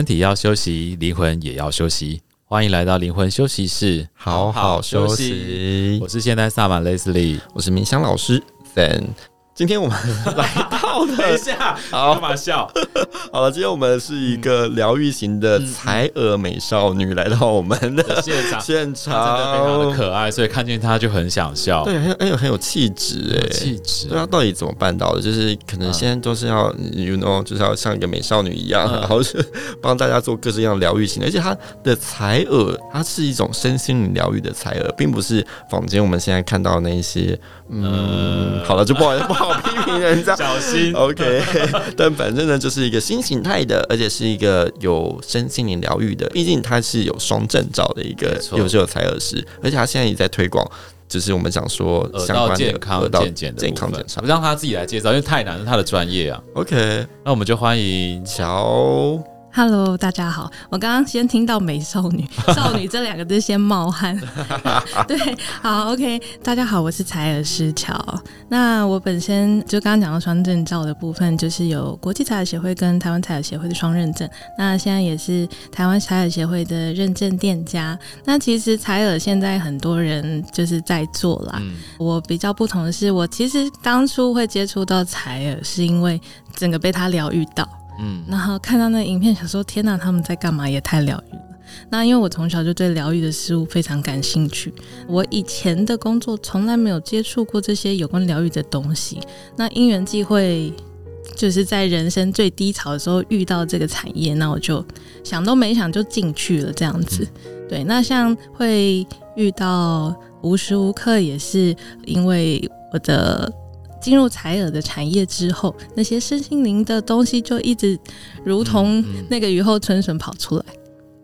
身体要休息，灵魂也要休息。欢迎来到灵魂休息室，好好休息。我是现代萨满 Leslie，我是明香老师 Zen。今天我们来 等一下，好，干嘛笑？好了，今天我们是一个疗愈型的采耳美少女来到我们的现场，现场真的非常的可爱，所以看见她就很想笑。对，很有很有很有气质哎，气质。对啊，到底怎么办到的？就是可能现在都是要、嗯、，you know，就是要像一个美少女一样，嗯、然后是帮大家做各式各样疗愈型的。而且她的采耳，它是一种身心灵疗愈的采耳，并不是坊间我们现在看到那一些。嗯，嗯好了，就不好不好批评人家，小心。OK，但反正呢，就是一个新形态的，而且是一个有身心灵疗愈的。毕竟他是有双证照的一个优秀采耳师，而且他现在也在推广，就是我们想说相关的健康健检的健康检查，让他自己来介绍，因为太难是他的专业啊。OK，那我们就欢迎乔。Hello，大家好。我刚刚先听到“美少女”“ 少女”这两个字，先冒汗。对，好，OK。大家好，我是采儿师乔。那我本身就刚刚讲到双证照的部分，就是有国际采儿协会跟台湾采儿协会的双认证。那现在也是台湾采儿协会的认证店家。那其实采儿现在很多人就是在做啦。嗯、我比较不同的是，我其实当初会接触到采儿，是因为整个被他疗愈到。嗯，然后看到那影片，想说天哪，他们在干嘛？也太疗愈了。那因为我从小就对疗愈的事物非常感兴趣，我以前的工作从来没有接触过这些有关疗愈的东西。那因缘际会，就是在人生最低潮的时候遇到这个产业，那我就想都没想就进去了，这样子。对，那像会遇到无时无刻也是因为我的。进入采耳的产业之后，那些身心灵的东西就一直如同那个雨后春笋跑出来，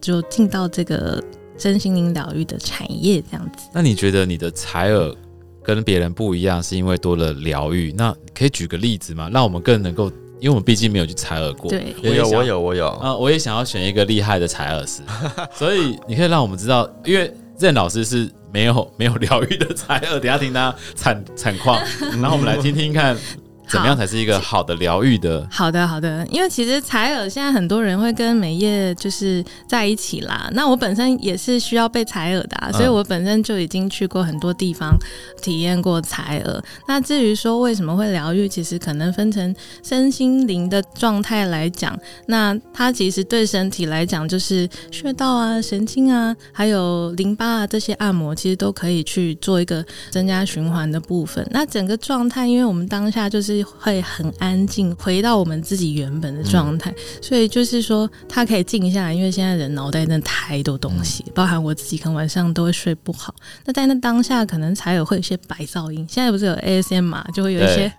就进到这个身心灵疗愈的产业这样子。那你觉得你的采耳跟别人不一样，是因为多了疗愈？那可以举个例子吗？让我们更能够，因为我们毕竟没有去采耳过。对，我有，我有，我有。啊，我也想要选一个厉害的采耳师，所以你可以让我们知道，因为。任老师是没有没有疗愈的 才二，等下听他惨惨况，然后我们来听听看。怎么样才是一个好的疗愈的？好的，好的。因为其实采耳现在很多人会跟美业就是在一起啦。那我本身也是需要被采耳的啊，所以我本身就已经去过很多地方体验过采耳。那至于说为什么会疗愈，其实可能分成身心灵的状态来讲。那它其实对身体来讲，就是穴道啊、神经啊，还有淋巴啊这些按摩，其实都可以去做一个增加循环的部分。那整个状态，因为我们当下就是。会很安静，回到我们自己原本的状态，嗯、所以就是说，他可以静下来。因为现在人脑袋真的太多东西，嗯、包含我自己，可能晚上都会睡不好。那在那当下，可能才有会有些白噪音。现在不是有 ASMR 嘛，就会有一些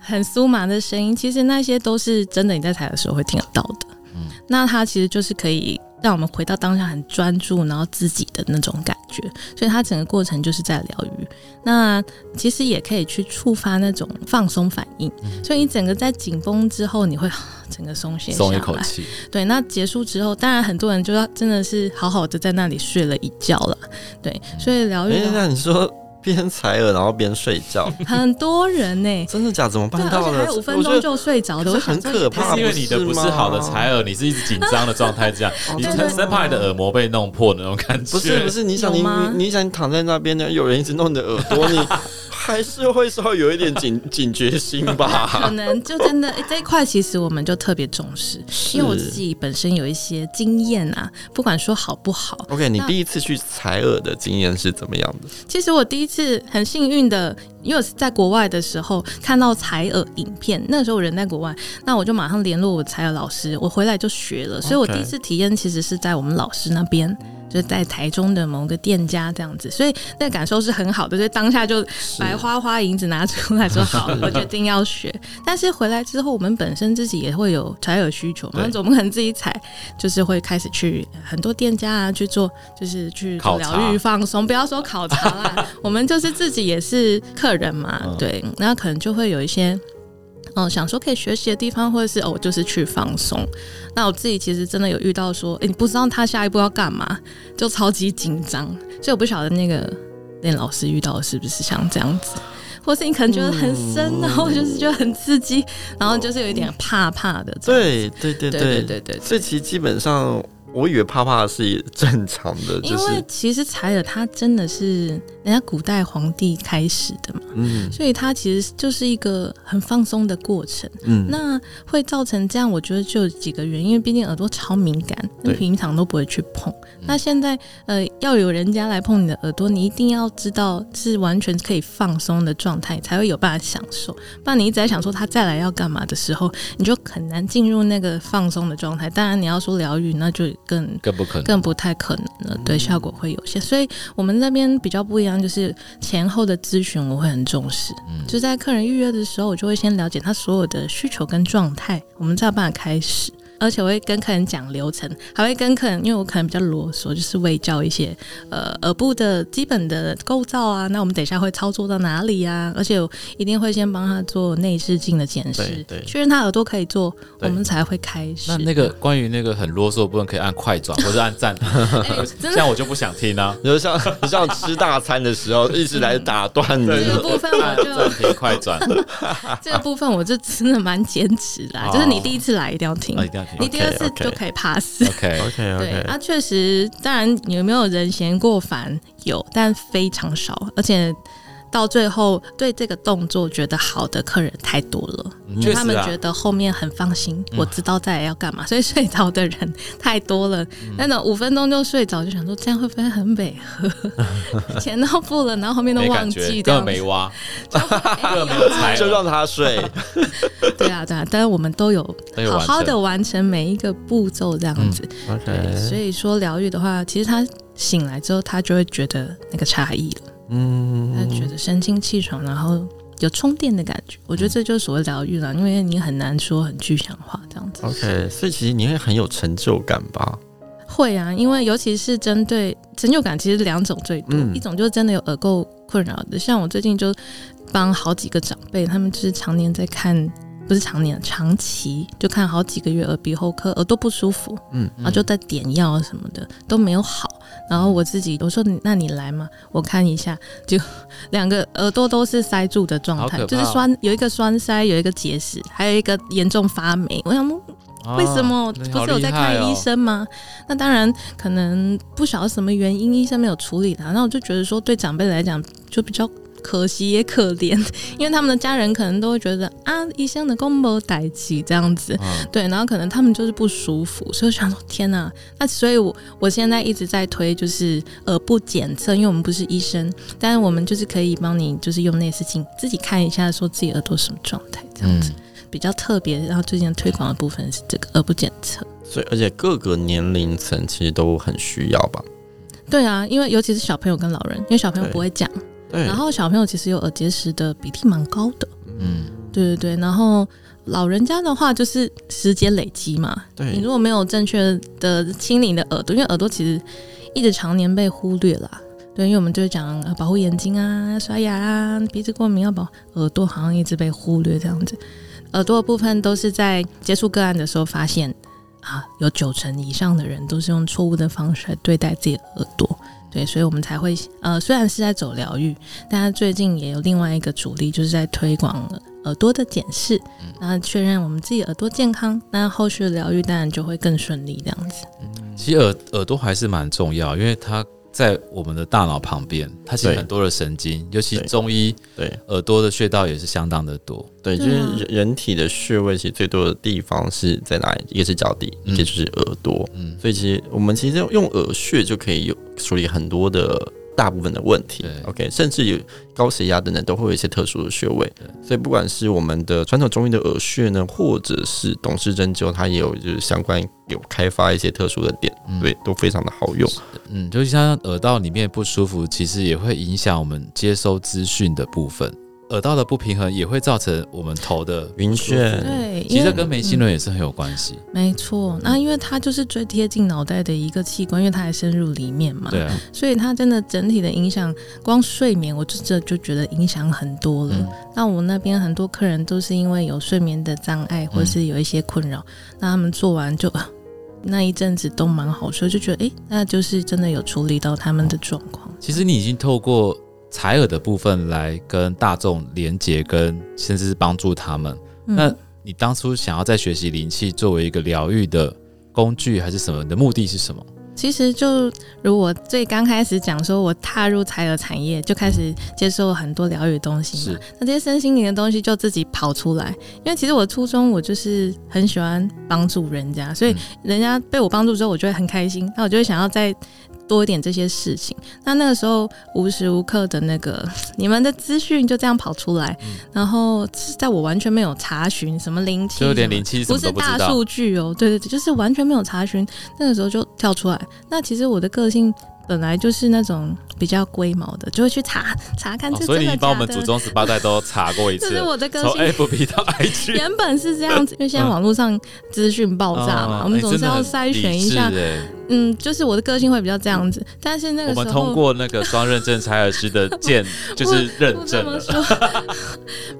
很酥麻的声音。其实那些都是真的，你在采的时候会听得到的。嗯，那它其实就是可以。让我们回到当下，很专注，然后自己的那种感觉，所以它整个过程就是在疗愈。那其实也可以去触发那种放松反应，嗯、所以你整个在紧绷之后，你会 整个松懈，松一口气。对，那结束之后，当然很多人就要真的是好好的在那里睡了一觉了。对，所以疗愈。那你说。边采耳然后边睡觉，很多人呢、欸，真的假的？怎么办到的？还有五分钟就睡着的，是很可怕。是因为你的不是好的采耳，你是一直紧张的状态，这样，你生怕你的耳膜被弄破的那种感觉。不是不是，你想你你你想你躺在那边呢，有人一直弄你的耳朵，你。还是会稍微有一点警警觉心吧，可能就真的、欸、这一块，其实我们就特别重视，因为我自己本身有一些经验啊，不管说好不好。OK，你第一次去采耳的经验是怎么样的？其实我第一次很幸运的，因为我是在国外的时候看到采耳影片，那个时候我人在国外，那我就马上联络我采耳老师，我回来就学了，所以我第一次体验其实是在我们老师那边。就在台中的某个店家这样子，所以那感受是很好的，所以当下就白花花银子拿出来说好，我 决定要学。但是回来之后，我们本身自己也会有才有需求，那我们可能自己采，就是会开始去很多店家啊去做，就是去疗愈放松。不要说考察啦，我们就是自己也是客人嘛，对，那可能就会有一些。嗯，想说可以学习的地方，或者是哦，就是去放松。那我自己其实真的有遇到说，哎，你不知道他下一步要干嘛，就超级紧张。所以我不晓得那个练老师遇到的是不是像这样子，或是你可能觉得很深，然后就是觉得很刺激，然后就是有一点怕怕的。对对对对对对，所以其实基本上。我以为怕怕是正常的，就是因为其实采耳它真的是人家古代皇帝开始的嘛，嗯，所以它其实就是一个很放松的过程，嗯，那会造成这样，我觉得就有几个原因，因为毕竟耳朵超敏感，你平常都不会去碰，那现在呃要有人家来碰你的耳朵，你一定要知道是完全可以放松的状态，才会有办法享受，不然你一直在想说他再来要干嘛的时候，你就很难进入那个放松的状态。当然你要说疗愈，那就。更更不可能，更不太可能了。对，效果会有限。所以我们那边比较不一样，就是前后的咨询我会很重视。嗯，就在客人预约的时候，我就会先了解他所有的需求跟状态，我们才有办法开始。而且我会跟客人讲流程，还会跟客人，因为我可能比较啰嗦，就是会教一些呃耳部的基本的构造啊。那我们等一下会操作到哪里啊？而且我一定会先帮他做内视镜的检视，确认他耳朵可以做，我们才会开始。那那个关于那个很啰嗦的部分，可以按快转或者按暂停，欸、这样我就不想听啊。比如像像吃大餐的时候，一直来打断你。这个部分我就暂停快转。这个部分我就真的蛮坚持的，就是你第一次来一定要听，一定要听。你第二次就可以 pass。OK OK OK。对啊，确实，当然有没有人嫌过烦？有，但非常少，而且。到最后，对这个动作觉得好的客人太多了，嗯啊、他们觉得后面很放心，嗯、我知道再来要干嘛，所以睡着的人太多了。嗯、那种五分钟就睡着，就想说这样会不会很美和？钱都付了，然后后面都忘记，根本没挖，就就让他睡。对啊，对啊，但是我们都有好好的完成每一个步骤，这样子。嗯、对，所以说疗愈的话，其实他醒来之后，他就会觉得那个差异了。嗯，他觉得神清气爽，然后有充电的感觉。我觉得这就是所谓疗愈了，因为你很难说很具象化这样子。OK，所以其实你会很有成就感吧？会啊，因为尤其是针对成就感，其实两种最多，嗯、一种就是真的有耳垢困扰的，像我最近就帮好几个长辈，他们就是常年在看。不是常年，长期就看好几个月耳鼻喉科，耳朵不舒服，嗯，然后就在点药什么的都没有好，然后我自己我说你那你来嘛，我看一下，就两个耳朵都是塞住的状态，就是栓有一个栓塞，有一个结石，还有一个严重发霉。我想为什么不是有在看医生吗？那当然可能不晓得什么原因，医生没有处理他。那我就觉得说，对长辈来讲就比较。可惜也可怜，因为他们的家人可能都会觉得啊，医生的公婆带起这样子，嗯、对，然后可能他们就是不舒服，所以我想说天哪，那所以我我现在一直在推就是耳部检测，因为我们不是医生，但是我们就是可以帮你就是用内视镜自己看一下，说自己耳朵什么状态这样子，嗯、比较特别。然后最近推广的部分是这个耳部检测，所以而且各个年龄层其实都很需要吧？对啊，因为尤其是小朋友跟老人，因为小朋友不会讲。然后小朋友其实有耳结石的比例蛮高的，嗯，对对对。然后老人家的话就是时间累积嘛，对，你如果没有正确的清理你的耳朵，因为耳朵其实一直常年被忽略啦，对，因为我们就是讲保护眼睛啊、刷牙啊、鼻子过敏要保，耳朵好像一直被忽略这样子。耳朵的部分都是在接触个案的时候发现啊，有九成以上的人都是用错误的方式来对待自己的耳朵。对，所以我们才会呃，虽然是在走疗愈，但是最近也有另外一个主力，就是在推广耳朵的检视，然后确认我们自己耳朵健康，那后续的疗愈当然就会更顺利，这样子。其实耳耳朵还是蛮重要，因为它。在我们的大脑旁边，它其实很多的神经，尤其中医对耳朵的穴道也是相当的多。对，就是人人体的穴位其实最多的地方是在哪里？一个是脚底，一个就是耳朵。嗯，所以其实我们其实用耳穴就可以有处理很多的。大部分的问题对，OK，甚至有高血压等等，都会有一些特殊的穴位。对所以不管是我们的传统中医的耳穴呢，或者是董氏针灸，它也有就是相关有开发一些特殊的点，嗯、对，都非常的好用。嗯，就像耳道里面不舒服，其实也会影响我们接收资讯的部分。耳道的不平衡也会造成我们头的晕眩，对，其实跟眉心轮也是很有关系。没错，那因为它就是最贴近脑袋的一个器官，因为它还深入里面嘛，对啊，所以它真的整体的影响，光睡眠我就这就觉得影响很多了。嗯、那我那边很多客人都是因为有睡眠的障碍，或是有一些困扰，嗯、那他们做完就那一阵子都蛮好，所以就觉得哎、欸，那就是真的有处理到他们的状况。其实你已经透过。采耳的部分来跟大众连接，跟甚至是帮助他们。嗯、那你当初想要在学习灵气作为一个疗愈的工具，还是什么？你的目的是什么？其实就如我最刚开始讲说，我踏入采耳产业就开始接受很多疗愈的东西嘛。那这些身心灵的东西就自己跑出来，因为其实我初衷我就是很喜欢帮助人家，所以人家被我帮助之后，我就会很开心。那我就会想要再多一点这些事情。那那个时候无时无刻的那个 你们的资讯就这样跑出来，然后在我完全没有查询什么零七，就有点零七，不是大数据哦，对对对，就是完全没有查询，那个时候就跳出来。那其实我的个性本来就是那种比较龟毛的，就会去查查看这真的假的。所以你把我们祖宗十八代都查过一次。这是我的个性。从 FB 到 IG，原本是这样子，因为现在网络上资讯爆炸嘛，我们总是要筛选一下。嗯，就是我的个性会比较这样子。但是那个时候我们通过那个双认证采耳师的鉴，就是认证了。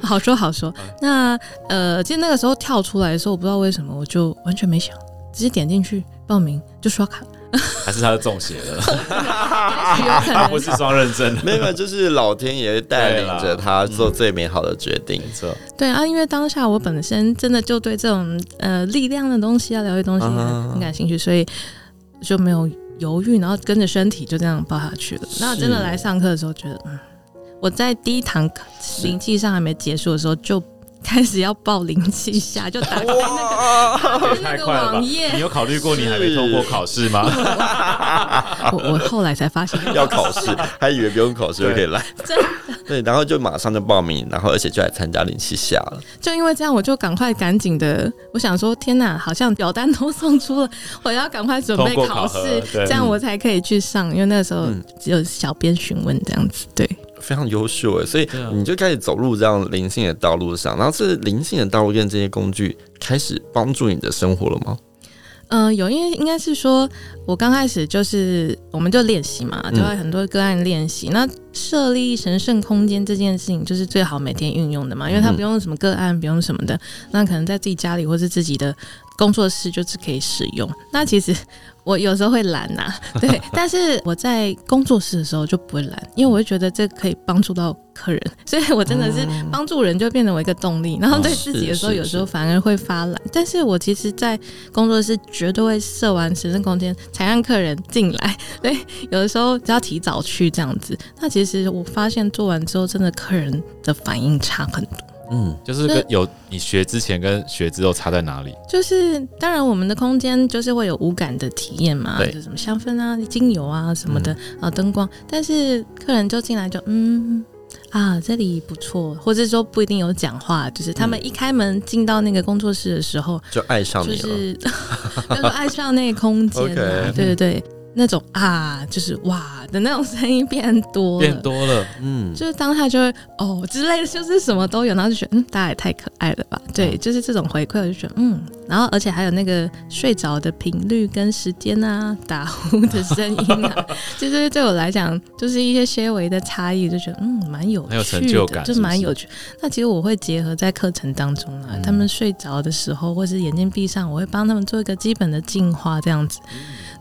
好说好说。那呃，其实那个时候跳出来的时候，我不知道为什么，我就完全没想，直接点进去报名就刷卡。还是他的中邪了？他不是双认证，没有，就是老天爷带领着他做最美好的决定。没错，对啊，因为当下我本身真的就对这种呃力量的东西啊、疗愈东西很感兴趣，所以就没有犹豫，然后跟着身体就这样抱下去了。那真的来上课的时候，觉得嗯，我在第一堂课灵气上还没结束的时候就。开始要报零气下，就打开那个那个网页。你有考虑过你还没通过考试吗？我我后来才发现 要考试，还以为不用考试就可以来。真的对，然后就马上就报名，然后而且就来参加零七下了。就因为这样，我就赶快赶紧的，我想说，天哪，好像表单都送出了，我要赶快准备考试，这样我才可以去上。因为那个时候只有小编询问这样子，对。非常优秀诶，所以你就开始走入这样灵性的道路上，然后这灵性的道路跟这些工具开始帮助你的生活了吗？嗯、呃，有，因为应该是说，我刚开始就是我们就练习嘛，就会很多个案练习。嗯、那设立神圣空间这件事情，就是最好每天运用的嘛，因为它不用什么个案，不用什么的，那可能在自己家里或是自己的工作室就是可以使用。那其实。我有时候会懒呐、啊，对，但是我在工作室的时候就不会懒，因为我会觉得这可以帮助到客人，所以我真的是帮助人就变成我一个动力。然后对自己的时候，有时候反而会发懒。但是我其实，在工作室绝对会设完神圣空间才让客人进来。对，有的时候只要提早去这样子，那其实我发现做完之后，真的客人的反应差很多。嗯，就是跟有你学之前跟学之后差在哪里？就是当然，我们的空间就是会有无感的体验嘛，对，就什么香氛啊、精油啊什么的、嗯、啊、灯光。但是客人就进来就嗯啊，这里不错，或者说不一定有讲话，就是他们一开门进到那个工作室的时候，就爱上你了，就是 就是爱上那个空间、啊，Okay 对对对。那种啊，就是哇的那种声音变多了，变多了，嗯，就是当下就会哦之类的，就是什么都有，然后就觉得嗯，大家也太可爱了吧，对，就是这种回馈，我就觉得嗯，然后而且还有那个睡着的频率跟时间啊，打呼的声音啊，就是对我来讲就是一些些微的差异，就觉得嗯，蛮有趣的，很有成就感，就蛮有趣。那其实我会结合在课程当中啊，嗯、他们睡着的时候或是眼睛闭上，我会帮他们做一个基本的净化，这样子。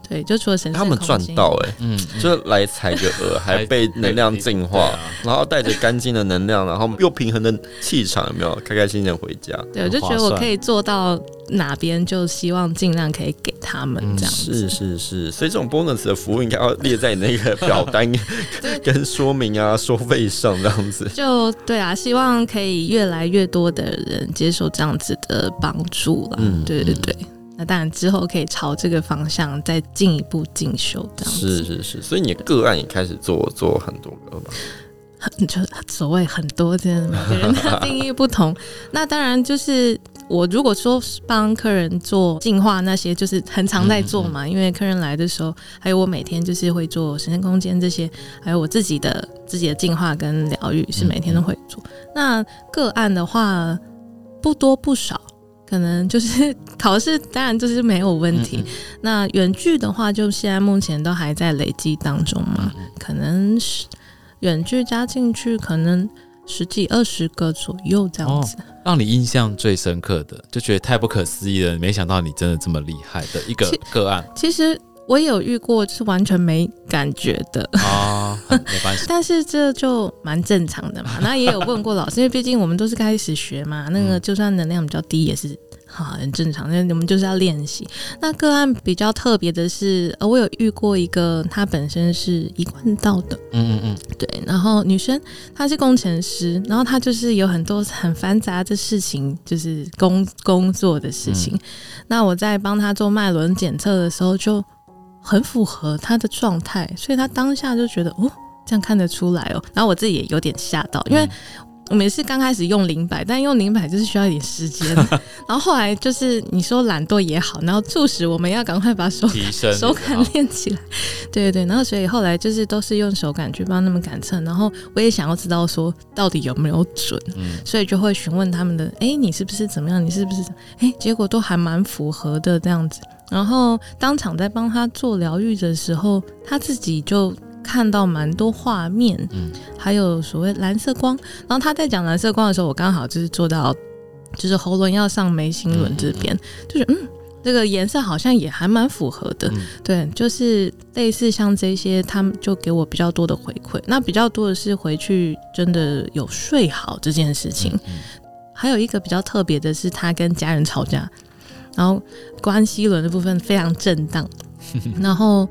对，就除了神圣，他们赚到哎、欸，嗯，就来采个耳，还被能量净化，啊、然后带着干净的能量，然后又平衡的气场，有没有？开开心心的回家。对，我就觉得我可以做到哪边，就希望尽量可以给他们这样子。是是是，所以这种 bonus 的服务应该要列在你那个表单 跟说明啊、收费上这样子。就对啊，希望可以越来越多的人接受这样子的帮助了。嗯，对对对。那当然，之后可以朝这个方向再进一步进修，这样子。是是是，所以你个案也开始做做很多个吧？很就所谓很多，这样每个人的 定义不同。那当然就是我如果说帮客人做净化那些，就是很常在做嘛。嗯嗯，因为客人来的时候，还有我每天就是会做神圣空间这些，还有我自己的自己的净化跟疗愈是每天都会做。那个案的话不多不少。可能就是 考试，当然就是没有问题。嗯嗯，那远距的话，就现在目前都还在累积当中嘛。可能是远距加进去，可能十几二十个左右这样子。哦，让你印象最深刻的，就觉得太不可思议了，没想到你真的这么厉害的一个个案。其实。我也有遇过是完全没感觉的 啊，没关系。但是这就蛮正常的嘛。那也有问过老师，因为毕竟我们都是开始学嘛，那个就算能量比较低也是。好，很正常。那我们就是要练习。那个案比较特别的是，呃，我有遇过一个，她本身是一贯道的，嗯嗯嗯，对。然后女生她是工程师，然后她就是有很多很繁杂的事情，就是工工作的事情。嗯、那我在帮她做脉轮检测的时候，就很符合他的状态，所以他当下就觉得哦，这样看得出来哦。然后我自己也有点吓到，因为。我们也是刚开始用灵摆，但用灵摆就是需要一点时间。然后后来就是你说懒惰也好，然后促使我们要赶快把手手感练起来。对对对，然后所以后来就是都是用手感去帮他们感测。然后我也想要知道说到底有没有准，嗯、所以就会询问他们的，哎，你是不是怎么样？你是不是？哎，结果都还蛮符合的这样子。然后当场在帮他做疗愈的时候，他自己就。看到蛮多画面，嗯，还有所谓蓝色光。然后他在讲蓝色光的时候，我刚好就是做到，就是喉轮要上眉心轮这边，嗯、就是嗯，这个颜色好像也还蛮符合的，嗯、对，就是类似像这些，他们就给我比较多的回馈。那比较多的是回去真的有睡好这件事情，嗯嗯、还有一个比较特别的是，他跟家人吵架，然后关系轮的部分非常震荡，然后。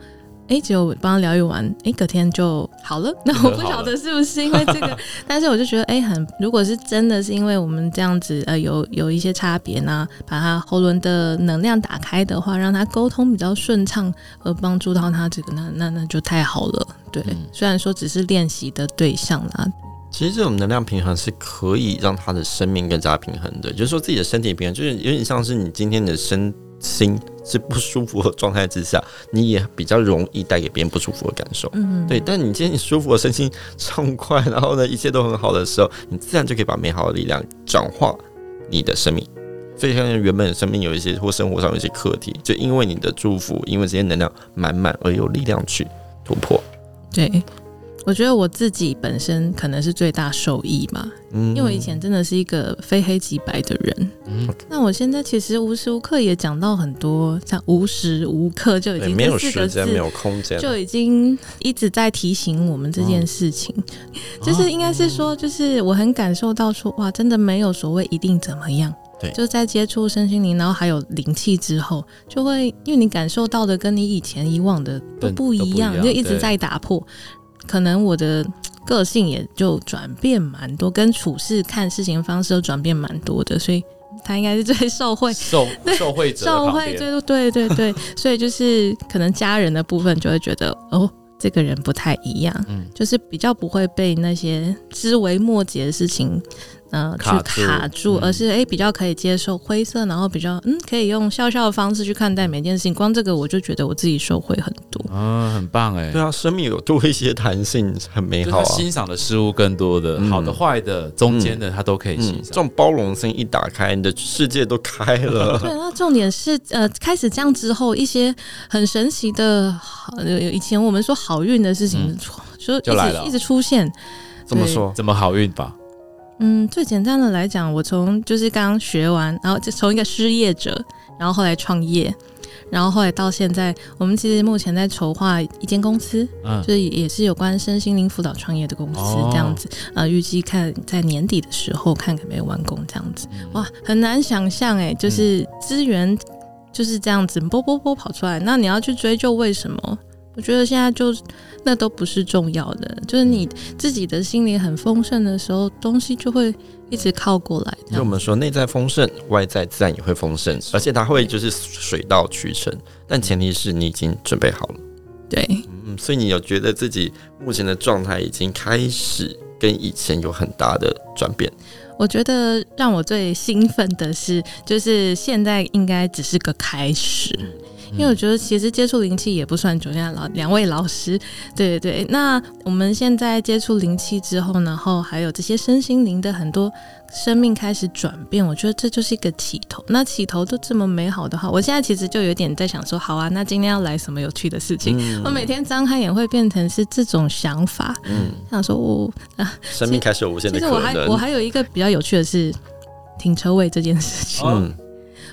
哎，只有帮他疗愈完，哎，隔天就好了。那我不晓得是不是因为这个，但是我就觉得，哎，很，如果是真的是因为我们这样子，呃，有有一些差别呢，把他喉轮的能量打开的话，让他沟通比较顺畅，而帮助到他这个，那那那就太好了。对，嗯、虽然说只是练习的对象啦，其实这种能量平衡是可以让他的生命更加平衡的。就是说自己的身体平衡，就是有点像是你今天的身。心是不舒服的状态之下，你也比较容易带给别人不舒服的感受。嗯，对。但你今天你舒服的身心畅快，然后呢，一切都很好的时候，你自然就可以把美好的力量转化你的生命。所以，像原本生命有一些或生活上有一些课题，就因为你的祝福，因为这些能量满满而有力量去突破。对。我觉得我自己本身可能是最大受益嘛，嗯，因为我以前真的是一个非黑即白的人，嗯，那我现在其实无时无刻也讲到很多，像无时无刻就已经没有时间、没有空间，就已经一直在提醒我们这件事情，嗯、就是应该是说，就是我很感受到说，哇，真的没有所谓一定怎么样，对，就在接触身心灵，然后还有灵气之后，就会因为你感受到的跟你以前以往的都不一样，一样就一直在打破。可能我的个性也就转变蛮多，跟处事看事情的方式都转变蛮多的，所以他应该是最受惠受 受惠者，受惠最多，对对对，所以就是可能家人的部分就会觉得哦，这个人不太一样，嗯，就是比较不会被那些枝微末节的事情。嗯，去卡住，而是哎、欸、比较可以接受灰色，然后比较嗯可以用笑笑的方式去看待每件事情。光这个我就觉得我自己收获很多，嗯，很棒哎。对啊，生命有多一些弹性，很美好啊。欣赏的事物更多的，嗯、好的坏的中间的，他都可以欣赏。嗯嗯、这种包容性一打开，你的世界都开了。对，那重点是呃，开始这样之后，一些很神奇的，有以前我们说好运的事情，嗯、就一直就来了，一直出现。怎么说？怎么好运法？嗯，最简单的来讲，我从就是刚刚学完，然后就从一个失业者，然后后来创业，然后后来到现在，我们其实目前在筹划一间公司，嗯，就是也是有关身心灵辅导创业的公司这样子，呃，预计看在年底的时候看可没有完工这样子，哇，很难想象哎，就是资源就是这样子波波波跑出来，那你要去追究为什么？我觉得现在就那都不是重要的，就是你自己的心灵很丰盛的时候，东西就会一直靠过来。就我们说，内在丰盛，外在自然也会丰盛，而且它会就是水到渠成。但前提是你已经准备好了。对，嗯，所以你有觉得自己目前的状态已经开始跟以前有很大的转变？我觉得让我最兴奋的是，就是现在应该只是个开始。因为我觉得其实接触灵气也不算久，像老两位老师，对对对。那我们现在接触灵气之后，然后还有这些身心灵的很多生命开始转变，我觉得这就是一个起头。那起头都这么美好的话，我现在其实就有点在想说，好啊，那今天要来什么有趣的事情？嗯、我每天张开眼会变成是这种想法，嗯，想说我啊，生命开始有无限的可能。其实我还我还有一个比较有趣的是停车位这件事情。嗯。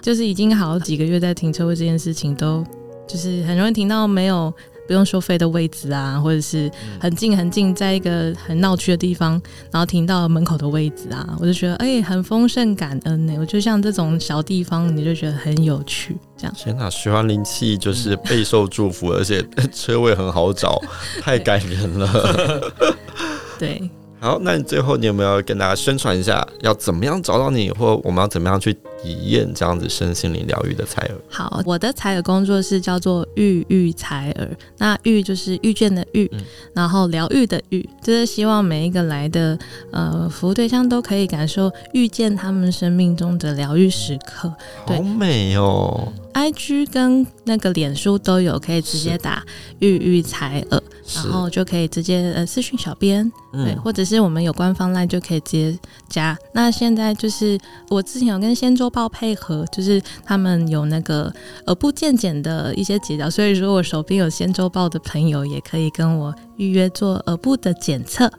就是已经好几个月在停车位这件事情都就是很容易停到没有不用收费的位置啊，或者是很近很近，在一个很闹区的地方，然后停到门口的位置啊，我就觉得哎、欸，很丰盛感恩呢。我就像这种小地方，你就觉得很有趣。这样，天哪，徐环灵气就是备受祝福，而且 车位很好找，太感人了。对。好，那你最后你有没有跟大家宣传一下，要怎么样找到你，或我们要怎么样去体验这样子身心灵疗愈的采耳？好，我的采耳工作室叫做遇遇采耳，那遇就是遇见的遇，嗯、然后疗愈的愈，就是希望每一个来的呃服务对象都可以感受遇见他们生命中的疗愈时刻。好美哦！IG 跟那个脸书都有，可以直接打遇遇采耳。然后就可以直接呃私讯小编，嗯、对，或者是我们有官方 LINE 就可以直接加。那现在就是我之前有跟仙周报配合，就是他们有那个耳部健检的一些解疗，所以如果手边有仙周报的朋友，也可以跟我预约做耳部的检测。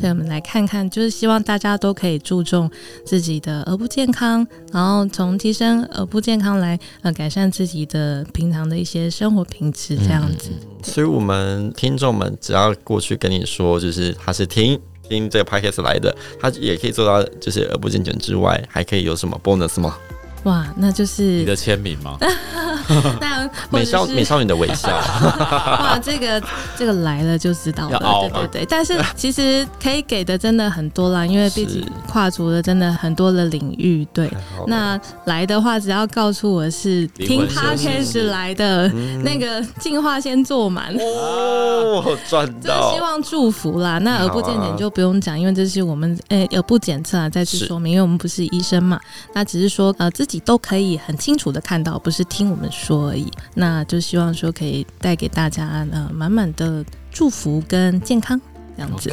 对，我们来看看，就是希望大家都可以注重自己的耳部健康，然后从提升耳部健康来呃改善自己的平常的一些生活品质，这样子。嗯、所以，我们听众们只要过去跟你说，就是他是听听这个 podcast 来的，他也可以做到，就是耳部健全之外，还可以有什么 bonus 吗？哇，那就是你的签名吗？那 美少美少女的微笑，哇，这个这个来了就知道了，对对对。但是其实可以给的真的很多啦，因为毕竟跨足了真的很多的领域。对，那来的话，只要告诉我是听 Podcast 来的，那个进化先做满哦，赚到。希望祝福啦。那耳部健检就不用讲，因为这是我们诶耳部检测啊，再次说明，因为我们不是医生嘛，那只是说呃自己都可以很清楚的看到，不是听我们说而已。那就希望说可以带给大家呃满满的祝福跟健康这样子。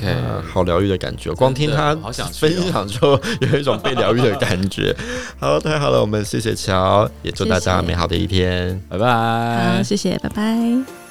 好疗愈的感觉，光听他分享就有一种被疗愈的感觉。好，太好了，我们谢谢乔，也祝大家美好的一天，谢谢拜拜。好，谢谢，拜拜。